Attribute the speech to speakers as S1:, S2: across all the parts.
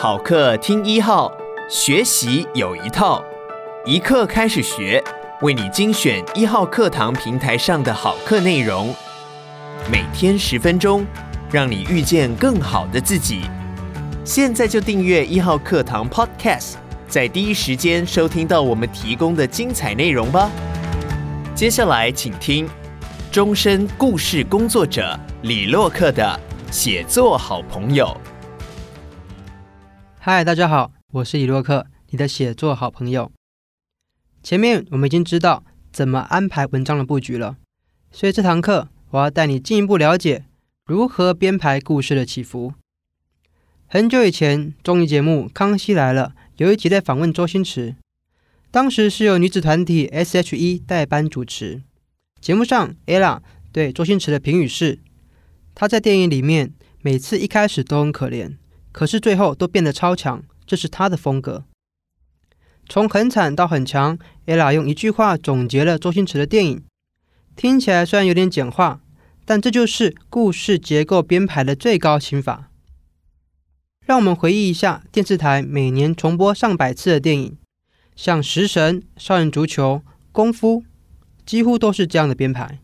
S1: 好课听一号，学习有一套，一课开始学，为你精选一号课堂平台上的好课内容，每天十分钟，让你遇见更好的自己。现在就订阅一号课堂 Podcast，在第一时间收听到我们提供的精彩内容吧。接下来请听终身故事工作者李洛克的写作好朋友。
S2: 嗨，大家好，我是李洛克，你的写作好朋友。前面我们已经知道怎么安排文章的布局了，所以这堂课我要带你进一步了解如何编排故事的起伏。很久以前，综艺节目《康熙来了》有一集在访问周星驰，当时是由女子团体 S.H.E 代班主持。节目上，Ella 对周星驰的评语是：他在电影里面每次一开始都很可怜。可是最后都变得超强，这是他的风格。从很惨到很强，Ella 用一句话总结了周星驰的电影。听起来虽然有点简化，但这就是故事结构编排的最高心法。让我们回忆一下电视台每年重播上百次的电影，像《食神》《少林足球》《功夫》，几乎都是这样的编排。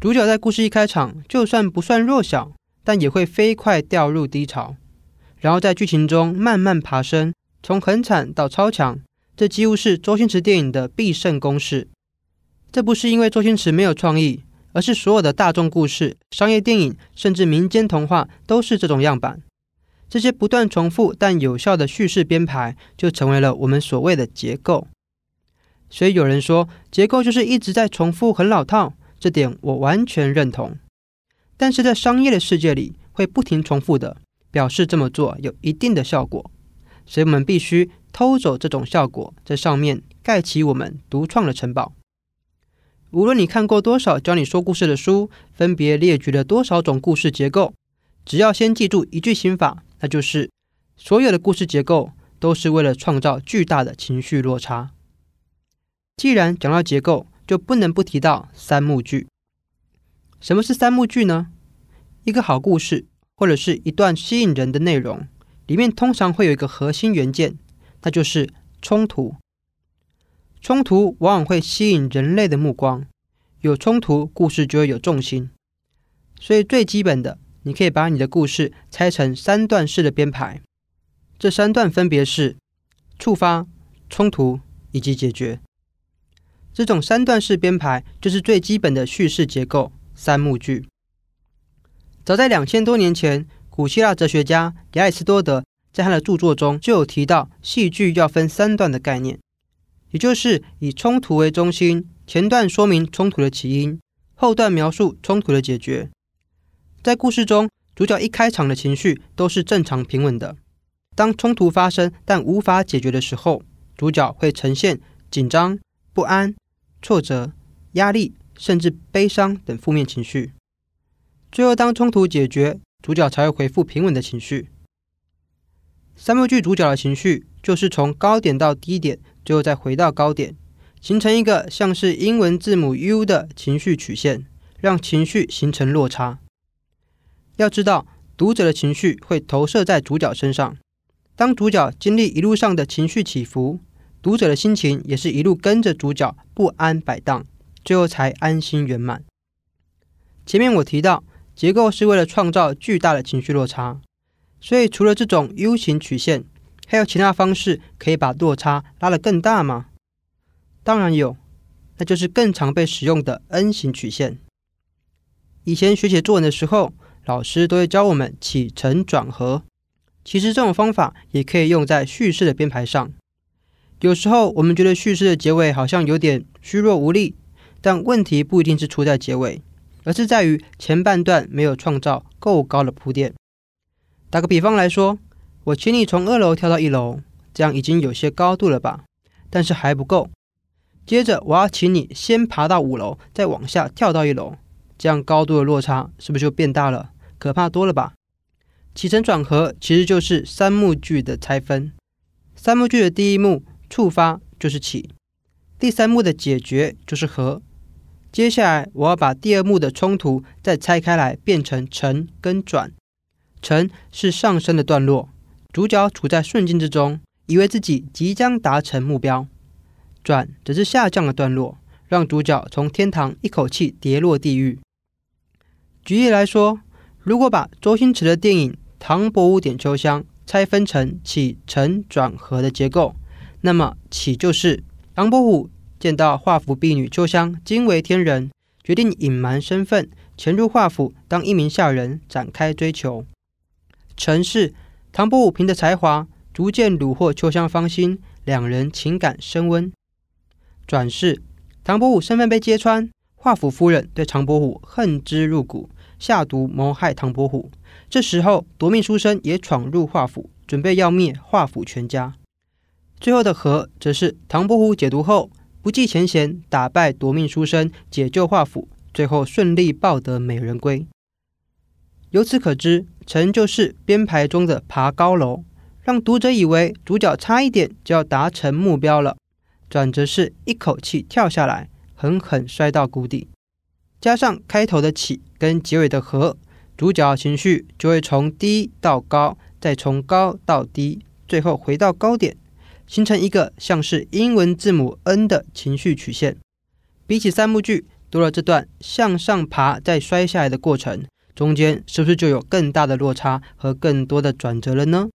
S2: 主角在故事一开场，就算不算弱小，但也会飞快掉入低潮。然后在剧情中慢慢爬升，从很惨到超强，这几乎是周星驰电影的必胜公式。这不是因为周星驰没有创意，而是所有的大众故事、商业电影，甚至民间童话都是这种样板。这些不断重复但有效的叙事编排，就成为了我们所谓的结构。所以有人说，结构就是一直在重复，很老套。这点我完全认同。但是在商业的世界里，会不停重复的。表示这么做有一定的效果，所以我们必须偷走这种效果，在上面盖起我们独创的城堡。无论你看过多少教你说故事的书，分别列举了多少种故事结构，只要先记住一句心法，那就是所有的故事结构都是为了创造巨大的情绪落差。既然讲到结构，就不能不提到三幕剧。什么是三幕剧呢？一个好故事。或者是一段吸引人的内容，里面通常会有一个核心元件，那就是冲突。冲突往往会吸引人类的目光，有冲突，故事就会有重心。所以最基本的，你可以把你的故事拆成三段式的编排，这三段分别是触发、冲突以及解决。这种三段式编排就是最基本的叙事结构——三幕剧。早在两千多年前，古希腊哲学家亚里士多德在他的著作中就有提到戏剧要分三段的概念，也就是以冲突为中心，前段说明冲突的起因，后段描述冲突的解决。在故事中，主角一开场的情绪都是正常平稳的，当冲突发生但无法解决的时候，主角会呈现紧张、不安、挫折、压力，甚至悲伤等负面情绪。最后，当冲突解决，主角才会恢复平稳的情绪。三幕剧主角的情绪就是从高点到低点，最后再回到高点，形成一个像是英文字母 U 的情绪曲线，让情绪形成落差。要知道，读者的情绪会投射在主角身上。当主角经历一路上的情绪起伏，读者的心情也是一路跟着主角不安摆荡，最后才安心圆满。前面我提到。结构是为了创造巨大的情绪落差，所以除了这种 U 型曲线，还有其他方式可以把落差拉得更大吗？当然有，那就是更常被使用的 N 型曲线。以前学写作文的时候，老师都会教我们起承转合，其实这种方法也可以用在叙事的编排上。有时候我们觉得叙事的结尾好像有点虚弱无力，但问题不一定是出在结尾。而是在于前半段没有创造够高的铺垫。打个比方来说，我请你从二楼跳到一楼，这样已经有些高度了吧？但是还不够。接着我要请你先爬到五楼，再往下跳到一楼，这样高度的落差是不是就变大了？可怕多了吧？起承转合其实就是三幕剧的拆分。三幕剧的第一幕触发就是起，第三幕的解决就是合。接下来，我要把第二幕的冲突再拆开来，变成承跟转。承是上升的段落，主角处在顺境之中，以为自己即将达成目标；转则是下降的段落，让主角从天堂一口气跌落地狱。举例来说，如果把周星驰的电影《唐伯虎点秋香》拆分成起承转合的结构，那么起就是唐伯虎见到画府婢女秋香惊为天人，决定隐瞒身份，潜入画府当一名下人，展开追求。陈氏唐伯虎凭着才华，逐渐虏获秋香芳心，两人情感升温。转世唐伯虎身份被揭穿，画府夫人对唐伯虎恨之入骨，下毒谋害唐伯虎。这时候夺命书生也闯入画府，准备要灭画府全家。最后的和，则是唐伯虎解毒后，不计前嫌，打败夺命书生，解救画府，最后顺利抱得美人归。由此可知，承就是编排中的爬高楼，让读者以为主角差一点就要达成目标了；转折是一口气跳下来，狠狠摔到谷底。加上开头的起跟结尾的合，主角情绪就会从低到高，再从高到低，最后回到高点。形成一个像是英文字母 N 的情绪曲线。比起三部剧，多了这段向上爬再摔下来的过程，中间是不是就有更大的落差和更多的转折了呢？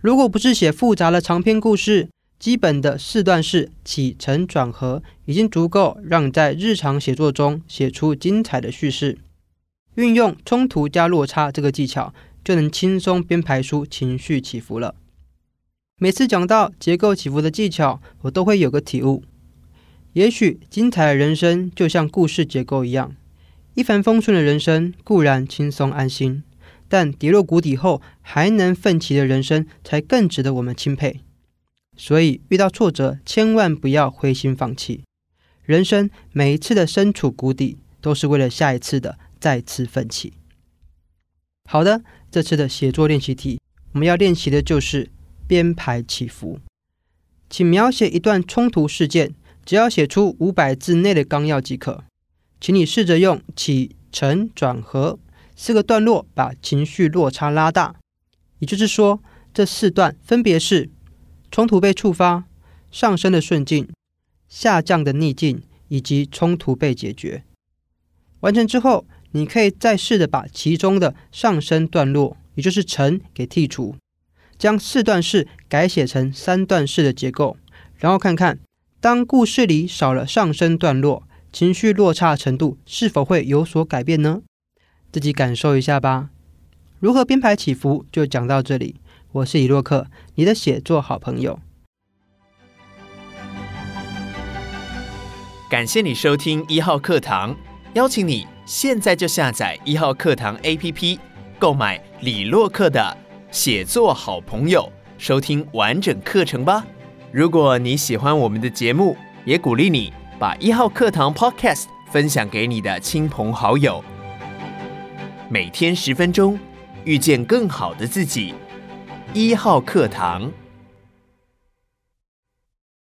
S2: 如果不是写复杂的长篇故事，基本的四段式起承转合已经足够让你在日常写作中写出精彩的叙事。运用冲突加落差这个技巧，就能轻松编排出情绪起伏了。每次讲到结构起伏的技巧，我都会有个体悟。也许精彩的人生就像故事结构一样，一帆风顺的人生固然轻松安心，但跌落谷底后还能奋起的人生才更值得我们钦佩。所以遇到挫折，千万不要灰心放弃。人生每一次的身处谷底，都是为了下一次的再次奋起。好的，这次的写作练习题，我们要练习的就是。编排起伏，请描写一段冲突事件，只要写出五百字内的纲要即可。请你试着用起承转合四个段落，把情绪落差拉大。也就是说，这四段分别是冲突被触发、上升的顺境、下降的逆境，以及冲突被解决。完成之后，你可以再试着把其中的上升段落，也就是承，给剔除。将四段式改写成三段式的结构，然后看看当故事里少了上升段落，情绪落差程度是否会有所改变呢？自己感受一下吧。如何编排起伏就讲到这里。我是李洛克，你的写作好朋友。
S1: 感谢你收听一号课堂，邀请你现在就下载一号课堂 APP，购买李洛克的。写作好朋友，收听完整课程吧。如果你喜欢我们的节目，也鼓励你把一号课堂 Podcast 分享给你的亲朋好友。每天十分钟，遇见更好的自己。一号课堂。